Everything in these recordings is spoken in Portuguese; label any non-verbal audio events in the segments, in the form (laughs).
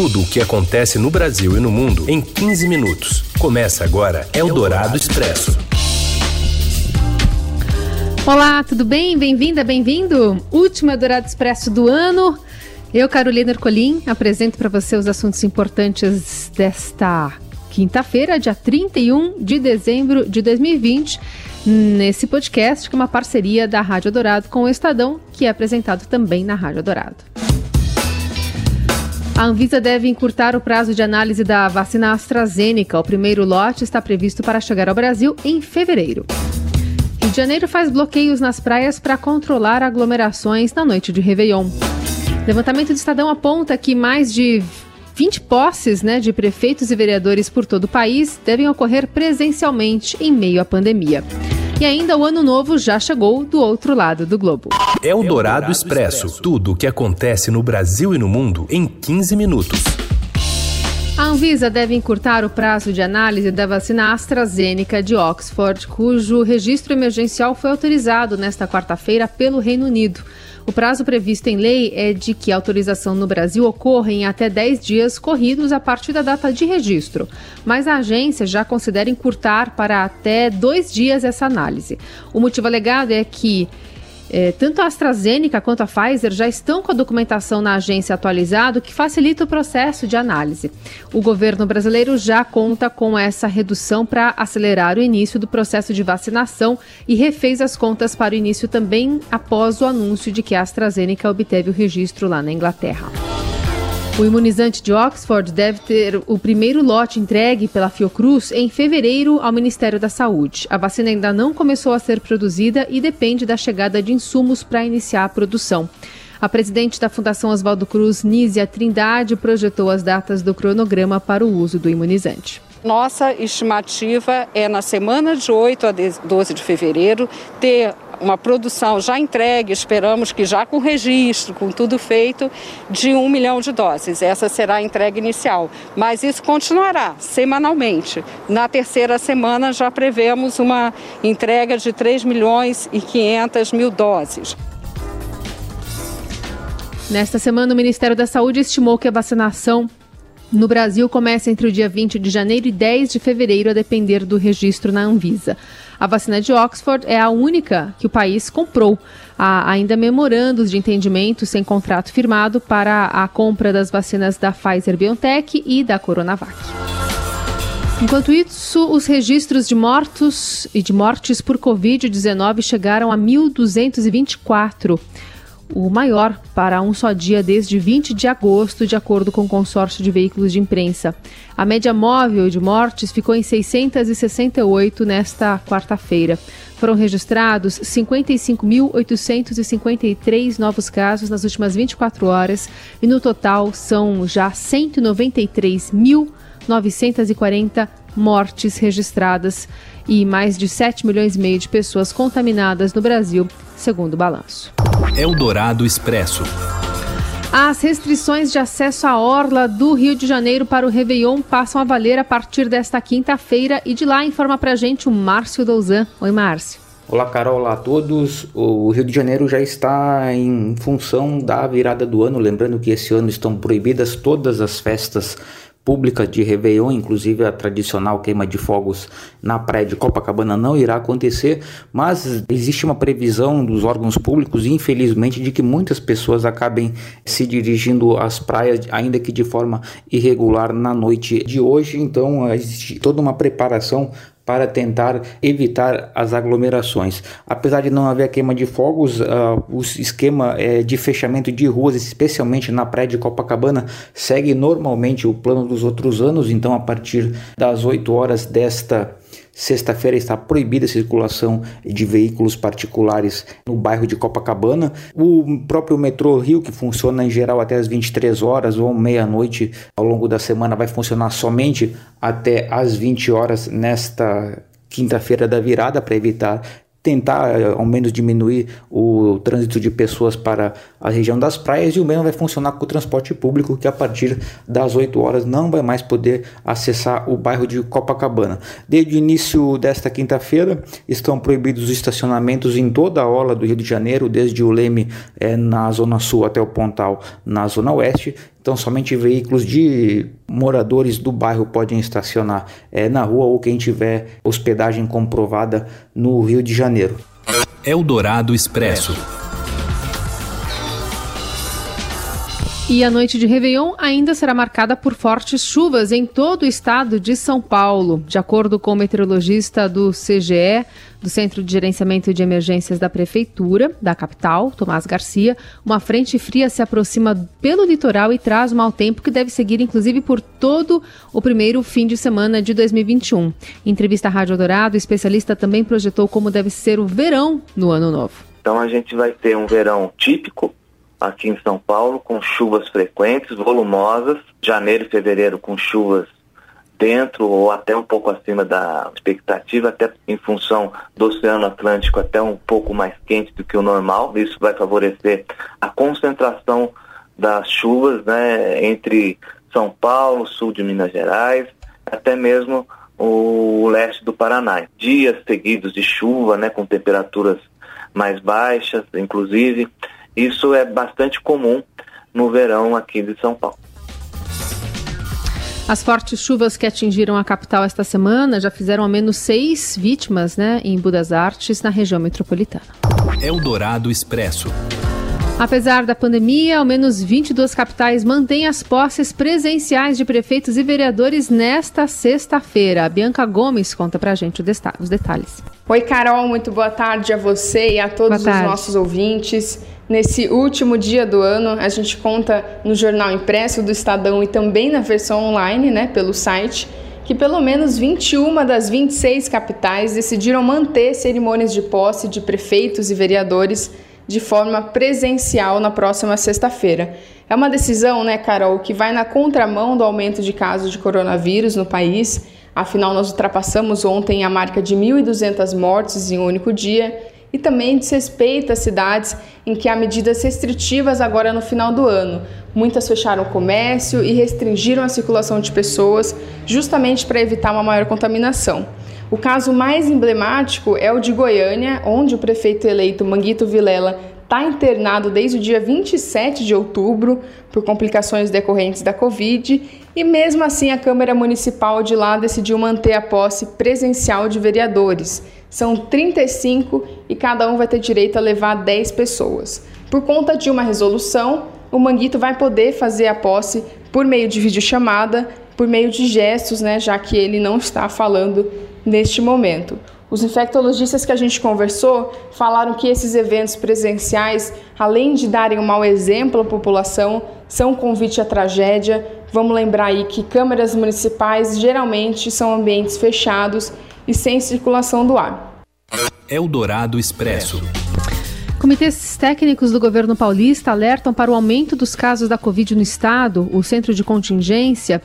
Tudo o que acontece no Brasil e no mundo em 15 minutos. Começa agora Eldorado Expresso. Olá, tudo bem? Bem-vinda, bem-vindo. Último Eldorado Expresso do ano. Eu, Carolina Ercolim, apresento para você os assuntos importantes desta quinta-feira, dia 31 de dezembro de 2020, nesse podcast, que é uma parceria da Rádio Dourado com o Estadão, que é apresentado também na Rádio Dourado. A Anvisa deve encurtar o prazo de análise da vacina AstraZeneca. O primeiro lote está previsto para chegar ao Brasil em fevereiro. Rio de Janeiro faz bloqueios nas praias para controlar aglomerações na noite de Réveillon. Levantamento do Estadão aponta que mais de 20 posses né, de prefeitos e vereadores por todo o país devem ocorrer presencialmente em meio à pandemia. E ainda o ano novo já chegou do outro lado do globo. É o Dourado Expresso. Tudo o que acontece no Brasil e no mundo em 15 minutos. A Anvisa deve encurtar o prazo de análise da vacina AstraZeneca de Oxford, cujo registro emergencial foi autorizado nesta quarta-feira pelo Reino Unido. O prazo previsto em lei é de que a autorização no Brasil ocorra em até 10 dias corridos a partir da data de registro, mas a agência já considera encurtar para até dois dias essa análise. O motivo alegado é que é, tanto a AstraZeneca quanto a Pfizer já estão com a documentação na agência atualizada, que facilita o processo de análise. O governo brasileiro já conta com essa redução para acelerar o início do processo de vacinação e refez as contas para o início também após o anúncio de que a AstraZeneca obteve o registro lá na Inglaterra. O imunizante de Oxford deve ter o primeiro lote entregue pela Fiocruz em fevereiro ao Ministério da Saúde. A vacina ainda não começou a ser produzida e depende da chegada de insumos para iniciar a produção. A presidente da Fundação Oswaldo Cruz, Nízia Trindade, projetou as datas do cronograma para o uso do imunizante. Nossa estimativa é na semana de 8 a 12 de fevereiro ter uma produção já entregue, esperamos que já com registro, com tudo feito, de um milhão de doses. Essa será a entrega inicial. Mas isso continuará semanalmente. Na terceira semana já prevemos uma entrega de 3 milhões e 500 mil doses. Nesta semana, o Ministério da Saúde estimou que a vacinação no Brasil começa entre o dia 20 de janeiro e 10 de fevereiro, a depender do registro na Anvisa. A vacina de Oxford é a única que o país comprou. Há ainda memorandos de entendimento sem contrato firmado para a compra das vacinas da Pfizer BioNTech e da Coronavac. Enquanto isso, os registros de mortos e de mortes por Covid-19 chegaram a 1.224 o maior para um só dia desde 20 de agosto, de acordo com o consórcio de veículos de imprensa. A média móvel de mortes ficou em 668 nesta quarta-feira. Foram registrados 55.853 novos casos nas últimas 24 horas e no total são já 193.940 mortes registradas e mais de 7 milhões e meio de pessoas contaminadas no Brasil, segundo o balanço. Eldorado Expresso. As restrições de acesso à orla do Rio de Janeiro para o Réveillon passam a valer a partir desta quinta-feira e de lá informa pra gente o Márcio Douzan. Oi, Márcio. Olá, Carol, olá a todos. O Rio de Janeiro já está em função da virada do ano, lembrando que esse ano estão proibidas todas as festas pública de Réveillon, inclusive a tradicional queima de fogos na praia de Copacabana não irá acontecer, mas existe uma previsão dos órgãos públicos, infelizmente, de que muitas pessoas acabem se dirigindo às praias, ainda que de forma irregular na noite de hoje. Então, existe toda uma preparação para tentar evitar as aglomerações. Apesar de não haver queima de fogos, uh, o esquema uh, de fechamento de ruas, especialmente na praia de Copacabana, segue normalmente o plano dos outros anos. Então, a partir das 8 horas desta Sexta-feira está proibida a circulação de veículos particulares no bairro de Copacabana. O próprio metrô Rio, que funciona em geral até as 23 horas ou meia-noite ao longo da semana, vai funcionar somente até as 20 horas nesta quinta-feira da virada para evitar tentar eh, ao menos diminuir o trânsito de pessoas para a região das praias e o mesmo vai funcionar com o transporte público que a partir das 8 horas não vai mais poder acessar o bairro de Copacabana. Desde o início desta quinta-feira estão proibidos os estacionamentos em toda a orla do Rio de Janeiro, desde o Leme é, na zona sul até o Pontal na zona oeste Então, somente veículos de moradores do bairro podem estacionar é, na rua ou quem tiver hospedagem comprovada no Rio de Janeiro. Eldorado Expresso. E a noite de Réveillon ainda será marcada por fortes chuvas em todo o estado de São Paulo. De acordo com o meteorologista do CGE, do Centro de Gerenciamento de Emergências da Prefeitura, da capital, Tomás Garcia, uma frente fria se aproxima pelo litoral e traz mau tempo que deve seguir, inclusive, por todo o primeiro fim de semana de 2021. Em entrevista à Rádio Dourado, o especialista também projetou como deve ser o verão no ano novo. Então a gente vai ter um verão típico, aqui em São Paulo, com chuvas frequentes, volumosas, janeiro e fevereiro com chuvas dentro ou até um pouco acima da expectativa, até em função do Oceano Atlântico até um pouco mais quente do que o normal. Isso vai favorecer a concentração das chuvas né, entre São Paulo, sul de Minas Gerais, até mesmo o leste do Paraná. Dias seguidos de chuva, né, com temperaturas mais baixas, inclusive, isso é bastante comum no verão aqui de São Paulo. As fortes chuvas que atingiram a capital esta semana já fizeram ao menos seis vítimas né, em Budas Artes, na região metropolitana. Eldorado Expresso. Apesar da pandemia, ao menos 22 capitais mantêm as posses presenciais de prefeitos e vereadores nesta sexta-feira. A Bianca Gomes conta pra gente os detalhes. Oi, Carol, muito boa tarde a você e a todos os nossos ouvintes. Nesse último dia do ano, a gente conta no jornal impresso do Estadão e também na versão online, né, pelo site, que pelo menos 21 das 26 capitais decidiram manter cerimônias de posse de prefeitos e vereadores de forma presencial na próxima sexta-feira. É uma decisão, né, Carol, que vai na contramão do aumento de casos de coronavírus no país. Afinal, nós ultrapassamos ontem a marca de 1.200 mortes em um único dia e também desrespeita cidades em que há medidas restritivas agora no final do ano. Muitas fecharam o comércio e restringiram a circulação de pessoas, justamente para evitar uma maior contaminação. O caso mais emblemático é o de Goiânia, onde o prefeito eleito Manguito Vilela está internado desde o dia 27 de outubro por complicações decorrentes da Covid e, mesmo assim, a Câmara Municipal de lá decidiu manter a posse presencial de vereadores. São 35 e cada um vai ter direito a levar 10 pessoas. Por conta de uma resolução, o Manguito vai poder fazer a posse por meio de videochamada, por meio de gestos, né, já que ele não está falando neste momento. Os infectologistas que a gente conversou falaram que esses eventos presenciais, além de darem um mau exemplo à população, são um convite à tragédia. Vamos lembrar aí que câmaras municipais geralmente são ambientes fechados e sem circulação do ar. Eldorado Expresso. Comitês técnicos do governo paulista alertam para o aumento dos casos da Covid no estado. O centro de contingência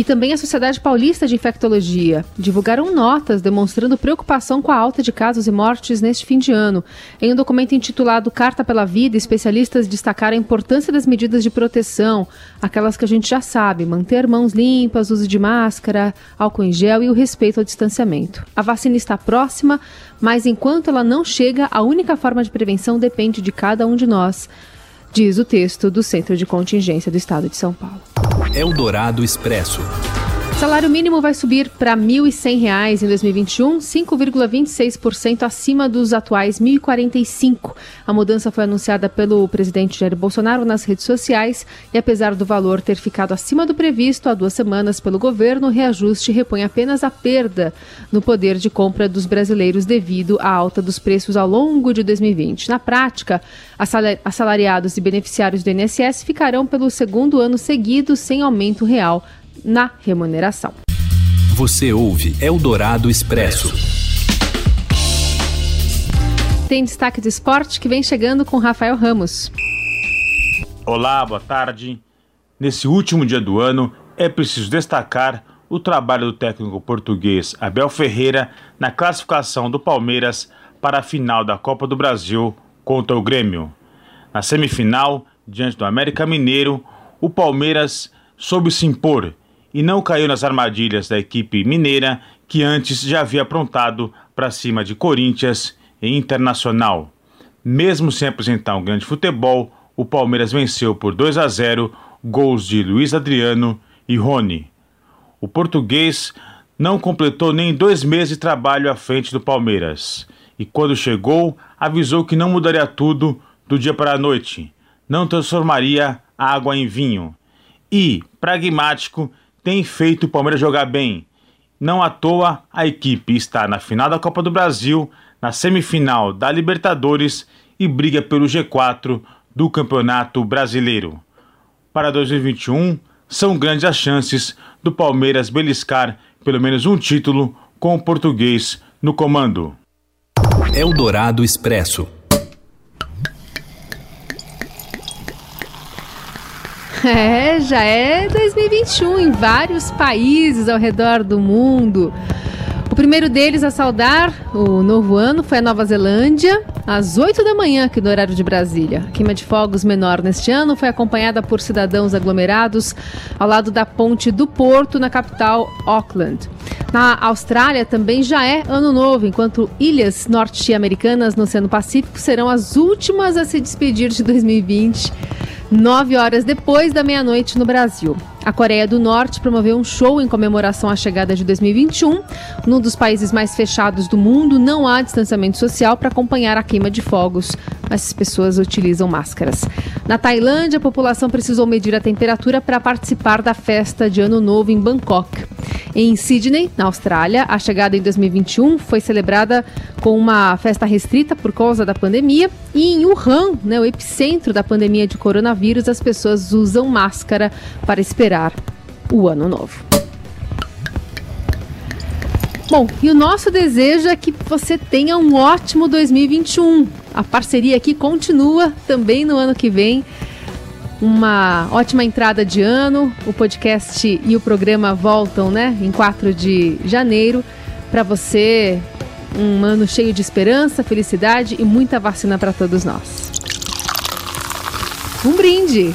e também a Sociedade Paulista de Infectologia divulgaram notas demonstrando preocupação com a alta de casos e mortes neste fim de ano. Em um documento intitulado Carta pela Vida, especialistas destacaram a importância das medidas de proteção, aquelas que a gente já sabe: manter mãos limpas, uso de máscara, álcool em gel e o respeito ao distanciamento. A vacina está próxima, mas enquanto ela não chega, a única forma de prevenção depende de cada um de nós diz o texto do Centro de Contingência do Estado de São Paulo. Eldorado Expresso. Salário mínimo vai subir para R$ 1.100 em 2021, 5,26% acima dos atuais R$ 1.045. A mudança foi anunciada pelo presidente Jair Bolsonaro nas redes sociais e, apesar do valor ter ficado acima do previsto há duas semanas pelo governo, o reajuste repõe apenas a perda no poder de compra dos brasileiros devido à alta dos preços ao longo de 2020. Na prática, assalariados e beneficiários do INSS ficarão pelo segundo ano seguido sem aumento real na remuneração. Você ouve Eldorado Expresso. Tem destaque de esporte que vem chegando com Rafael Ramos. Olá, boa tarde. Nesse último dia do ano, é preciso destacar o trabalho do técnico português Abel Ferreira na classificação do Palmeiras para a final da Copa do Brasil contra o Grêmio. Na semifinal, diante do América Mineiro, o Palmeiras soube se impor e não caiu nas armadilhas da equipe mineira que antes já havia aprontado para cima de Corinthians e Internacional. Mesmo sem apresentar um grande futebol, o Palmeiras venceu por 2 a 0 gols de Luiz Adriano e Rony. O português não completou nem dois meses de trabalho à frente do Palmeiras e, quando chegou, avisou que não mudaria tudo do dia para a noite, não transformaria água em vinho. E, pragmático, tem feito o Palmeiras jogar bem. Não à toa, a equipe está na final da Copa do Brasil, na semifinal da Libertadores e briga pelo G4 do Campeonato Brasileiro. Para 2021, são grandes as chances do Palmeiras beliscar pelo menos um título com o português no comando. Eldorado Expresso. (laughs) É, já é 2021 em vários países ao redor do mundo. O primeiro deles a saudar o novo ano foi a Nova Zelândia, às 8 da manhã, aqui no horário de Brasília. A queima de fogos menor neste ano foi acompanhada por cidadãos aglomerados ao lado da ponte do Porto, na capital Auckland. Na Austrália também já é ano novo, enquanto ilhas norte-americanas no Oceano Pacífico serão as últimas a se despedir de 2020 nove horas depois da meia-noite no Brasil. A Coreia do Norte promoveu um show em comemoração à chegada de 2021. Num dos países mais fechados do mundo, não há distanciamento social para acompanhar a queima de fogos, mas as pessoas utilizam máscaras. Na Tailândia, a população precisou medir a temperatura para participar da festa de Ano Novo em Bangkok. Em Sydney, na Austrália, a chegada em 2021 foi celebrada com uma festa restrita por causa da pandemia. E em Wuhan, né, o epicentro da pandemia de coronavírus, as pessoas usam máscara para esperar o ano novo. Bom, e o nosso desejo é que você tenha um ótimo 2021. A parceria aqui continua também no ano que vem uma ótima entrada de ano. O podcast e o programa voltam, né, em 4 de janeiro, para você um ano cheio de esperança, felicidade e muita vacina para todos nós. Um brinde!